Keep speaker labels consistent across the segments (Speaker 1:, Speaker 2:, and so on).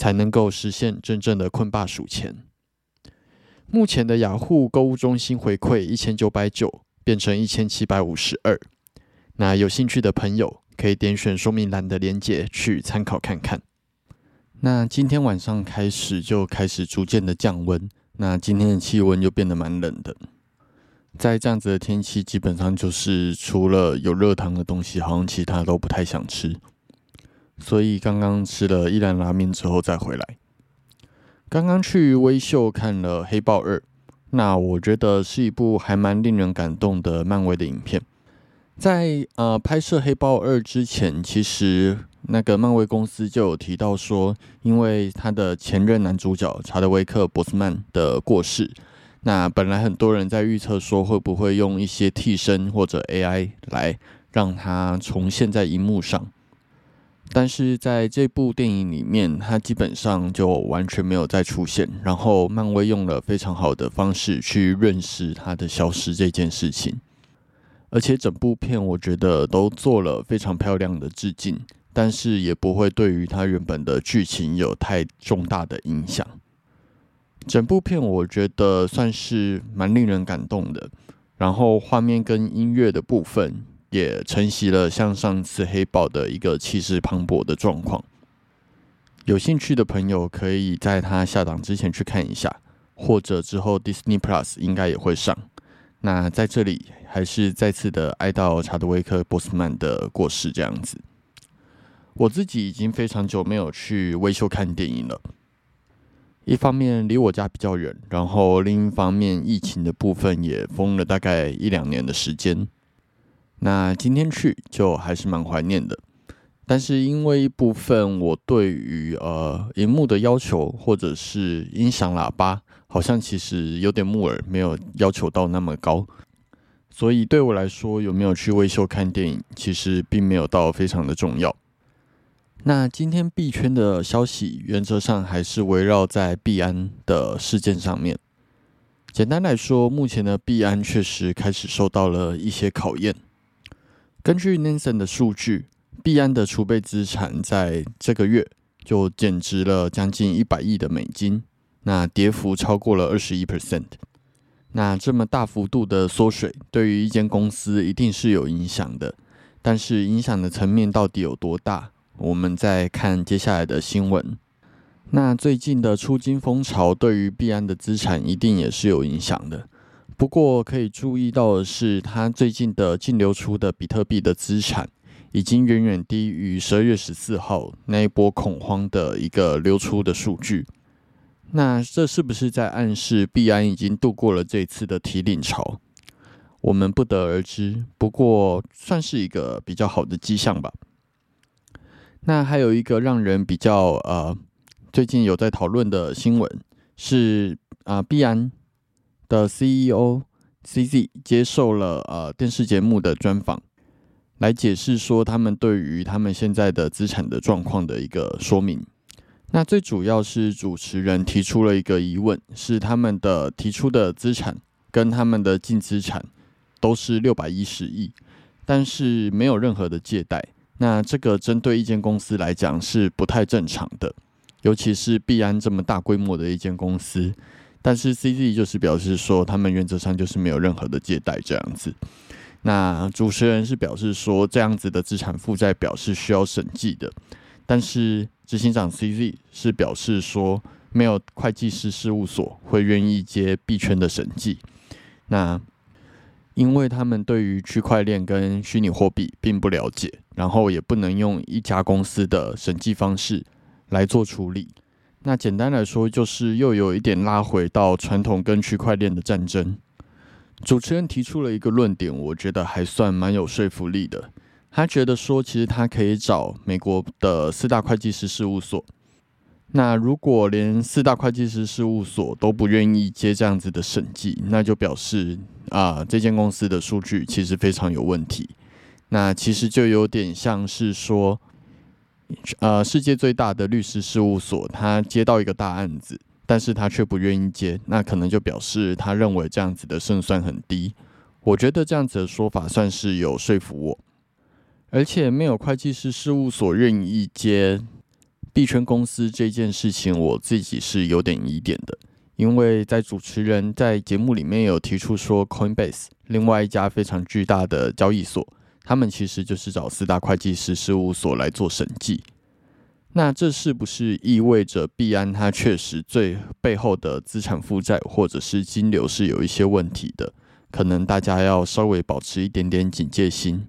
Speaker 1: 才能够实现真正的困霸数钱。目前的雅虎购物中心回馈一千九百九，变成一千七百五十二。那有兴趣的朋友可以点选说明栏的链接去参考看看。那今天晚上开始就开始逐渐的降温，那今天的气温又变得蛮冷的。在这样子的天气，基本上就是除了有热汤的东西，好像其他都不太想吃。所以刚刚吃了一兰拉面之后再回来。刚刚去微秀看了《黑豹二》，那我觉得是一部还蛮令人感动的漫威的影片。在呃拍摄《黑豹二》之前，其实那个漫威公司就有提到说，因为他的前任男主角查德威克·博斯曼的过世，那本来很多人在预测说会不会用一些替身或者 AI 来让他重现在荧幕上。但是在这部电影里面，他基本上就完全没有再出现。然后漫威用了非常好的方式去认识他的消失这件事情，而且整部片我觉得都做了非常漂亮的致敬，但是也不会对于他原本的剧情有太重大的影响。整部片我觉得算是蛮令人感动的，然后画面跟音乐的部分。也承袭了像上次黑豹的一个气势磅礴的状况。有兴趣的朋友可以在它下档之前去看一下，或者之后 Disney Plus 应该也会上。那在这里还是再次的哀悼查德威克·波斯曼的过世，这样子。我自己已经非常久没有去微秀看电影了，一方面离我家比较远，然后另一方面疫情的部分也封了大概一两年的时间。那今天去就还是蛮怀念的，但是因为一部分我对于呃荧幕的要求或者是音响喇叭，好像其实有点木耳，没有要求到那么高，所以对我来说有没有去微秀看电影，其实并没有到非常的重要。那今天币圈的消息原则上还是围绕在币安的事件上面。简单来说，目前的币安确实开始受到了一些考验。根据 Nansen 的数据，币安的储备资产在这个月就减值了将近一百亿的美金，那跌幅超过了二十一 percent。那这么大幅度的缩水，对于一间公司一定是有影响的。但是影响的层面到底有多大？我们再看接下来的新闻。那最近的出金风潮对于币安的资产一定也是有影响的。不过可以注意到的是，它最近的净流出的比特币的资产已经远远低于十二月十四号那一波恐慌的一个流出的数据。那这是不是在暗示币安已经度过了这次的提领潮？我们不得而知。不过算是一个比较好的迹象吧。那还有一个让人比较呃最近有在讨论的新闻是啊币安。的 CEO CZ 接受了呃电视节目的专访，来解释说他们对于他们现在的资产的状况的一个说明。那最主要是主持人提出了一个疑问，是他们的提出的资产跟他们的净资产都是六百一十亿，但是没有任何的借贷。那这个针对一间公司来讲是不太正常的，尤其是币安这么大规模的一间公司。但是 CZ 就是表示说，他们原则上就是没有任何的借贷这样子。那主持人是表示说，这样子的资产负债表是需要审计的，但是。执行长 CZ 是表示说，没有会计师事务所会愿意接币圈的审计。那因为他们对于区块链跟虚拟货币并不了解，然后也不能用一家公司的审计方式来做处理。那简单来说，就是又有一点拉回到传统跟区块链的战争。主持人提出了一个论点，我觉得还算蛮有说服力的。他觉得说，其实他可以找美国的四大会计师事务所。那如果连四大会计师事务所都不愿意接这样子的审计，那就表示啊，这间公司的数据其实非常有问题。那其实就有点像是说，呃，世界最大的律师事务所，他接到一个大案子，但是他却不愿意接，那可能就表示他认为这样子的胜算很低。我觉得这样子的说法算是有说服我。而且没有会计师事务所愿意接币圈公司这件事情，我自己是有点疑点的。因为在主持人在节目里面有提出说，Coinbase 另外一家非常巨大的交易所，他们其实就是找四大会计师事务所来做审计。那这是不是意味着币安它确实最背后的资产负债或者是金流是有一些问题的？可能大家要稍微保持一点点警戒心。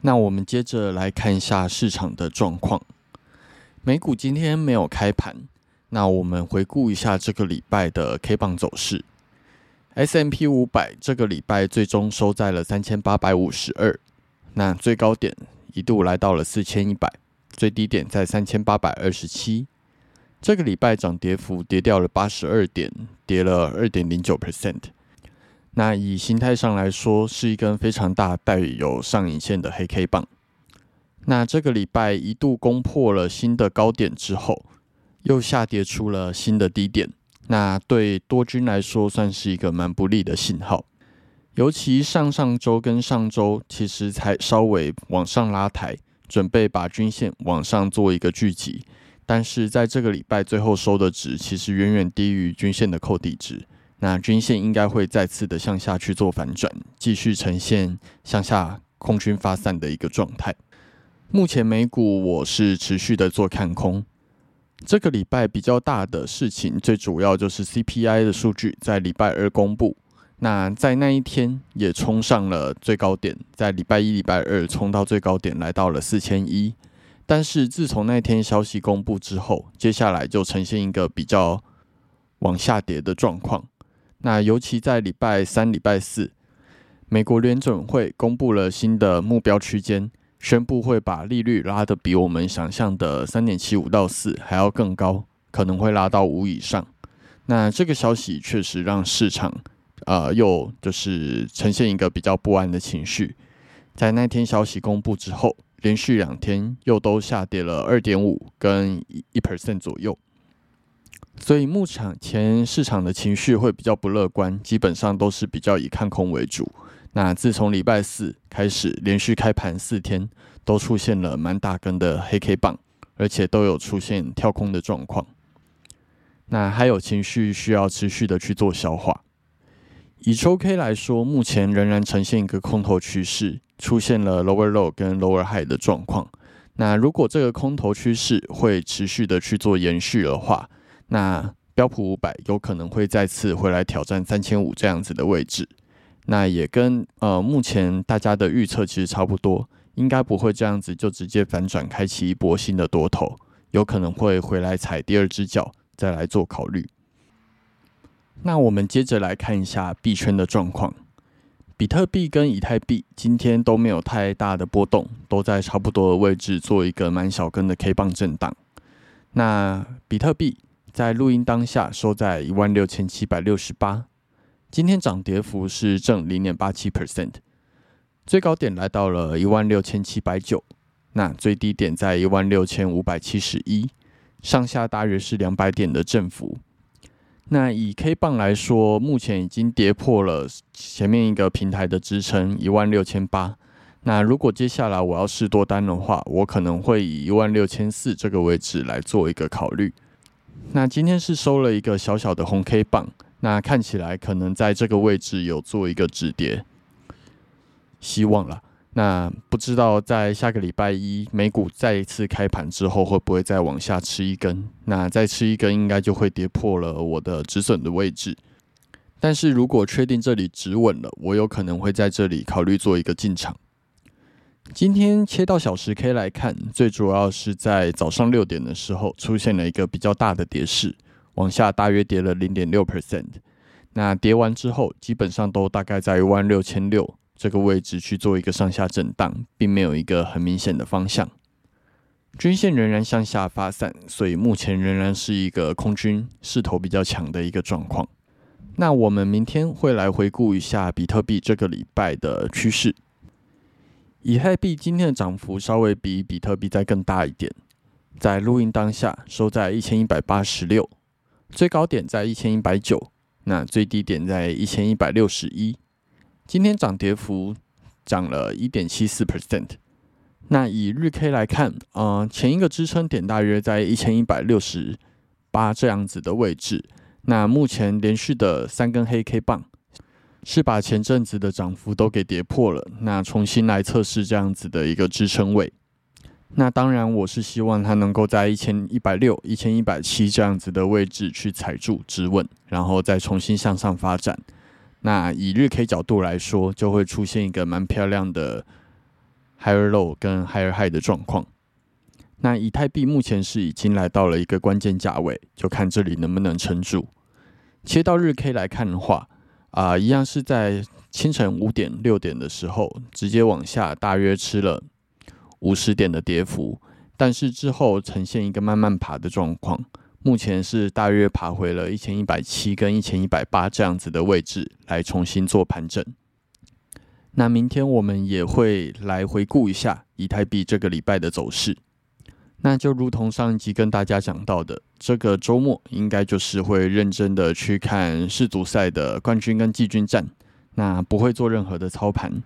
Speaker 1: 那我们接着来看一下市场的状况。美股今天没有开盘，那我们回顾一下这个礼拜的 K 棒走势。S M P 五百这个礼拜最终收在了三千八百五十二，那最高点一度来到了四千一百，最低点在三千八百二十七。这个礼拜涨跌幅跌掉了八十二点，跌了二点零九 percent。那以形态上来说，是一根非常大、带有上影线的黑 K 棒。那这个礼拜一度攻破了新的高点之后，又下跌出了新的低点。那对多军来说，算是一个蛮不利的信号。尤其上上周跟上周，其实才稍微往上拉抬，准备把均线往上做一个聚集。但是在这个礼拜最后收的值，其实远远低于均线的扣底值。那均线应该会再次的向下去做反转，继续呈现向下空军发散的一个状态。目前美股我是持续的做看空。这个礼拜比较大的事情，最主要就是 CPI 的数据在礼拜二公布。那在那一天也冲上了最高点，在礼拜一、礼拜二冲到最高点，来到了四千一。但是自从那天消息公布之后，接下来就呈现一个比较往下跌的状况。那尤其在礼拜三、礼拜四，美国联准会公布了新的目标区间，宣布会把利率拉得比我们想象的三点七五到四还要更高，可能会拉到五以上。那这个消息确实让市场，呃，又就是呈现一个比较不安的情绪。在那天消息公布之后，连续两天又都下跌了二点五跟一 percent 左右。所以目前市场的情绪会比较不乐观，基本上都是比较以看空为主。那自从礼拜四开始，连续开盘四天，都出现了蛮大根的黑 K 棒，而且都有出现跳空的状况。那还有情绪需要持续的去做消化。以周 K 来说，目前仍然呈现一个空头趋势，出现了 lower low 跟 lower high 的状况。那如果这个空头趋势会持续的去做延续的话，那标普五百有可能会再次回来挑战三千五这样子的位置，那也跟呃目前大家的预测其实差不多，应该不会这样子就直接反转开启一波新的多头，有可能会回来踩第二只脚再来做考虑。那我们接着来看一下币圈的状况，比特币跟以太币今天都没有太大的波动，都在差不多的位置做一个蛮小根的 K 棒震荡。那比特币。在录音当下收在一万六千七百六十八，今天涨跌幅是正零点八七 percent，最高点来到了一万六千七百九，那最低点在一万六千五百七十一，上下大约是两百点的振幅。那以 K 棒来说，目前已经跌破了前面一个平台的支撑一万六千八。那如果接下来我要试多单的话，我可能会以一万六千四这个位置来做一个考虑。那今天是收了一个小小的红 K 棒，那看起来可能在这个位置有做一个止跌，希望了。那不知道在下个礼拜一美股再一次开盘之后，会不会再往下吃一根？那再吃一根，应该就会跌破了我的止损的位置。但是如果确定这里止稳了，我有可能会在这里考虑做一个进场。今天切到小时 K 来看，最主要是在早上六点的时候出现了一个比较大的跌势，往下大约跌了零点六 percent。那跌完之后，基本上都大概在一万六千六。这个位置去做一个上下震荡，并没有一个很明显的方向，均线仍然向下发散，所以目前仍然是一个空军势头比较强的一个状况。那我们明天会来回顾一下比特币这个礼拜的趋势。以太币今天的涨幅稍微比比特币再更大一点，在录音当下收在一千一百八十六，最高点在一千一百九，那最低点在一千一百六十一。今天涨跌幅涨了一点七四 percent。那以日 K 来看，呃，前一个支撑点大约在一千一百六十八这样子的位置。那目前连续的三根黑 K 棒是把前阵子的涨幅都给跌破了。那重新来测试这样子的一个支撑位。那当然，我是希望它能够在一千一百六、一千一百七这样子的位置去踩住止稳，然后再重新向上发展。那以日 K 角度来说，就会出现一个蛮漂亮的 higher low 跟 higher high 的状况。那以太币目前是已经来到了一个关键价位，就看这里能不能撑住。切到日 K 来看的话，啊，一样是在清晨五点六点的时候，直接往下大约吃了五十点的跌幅，但是之后呈现一个慢慢爬的状况。目前是大约爬回了一千一百七跟一千一百八这样子的位置来重新做盘整。那明天我们也会来回顾一下以太币这个礼拜的走势。那就如同上一集跟大家讲到的，这个周末应该就是会认真的去看世足赛的冠军跟季军战，那不会做任何的操盘。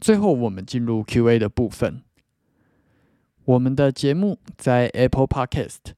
Speaker 1: 最后我们进入 Q&A 的部分。我们的节目在 Apple Podcast。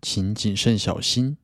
Speaker 1: 请谨慎小心。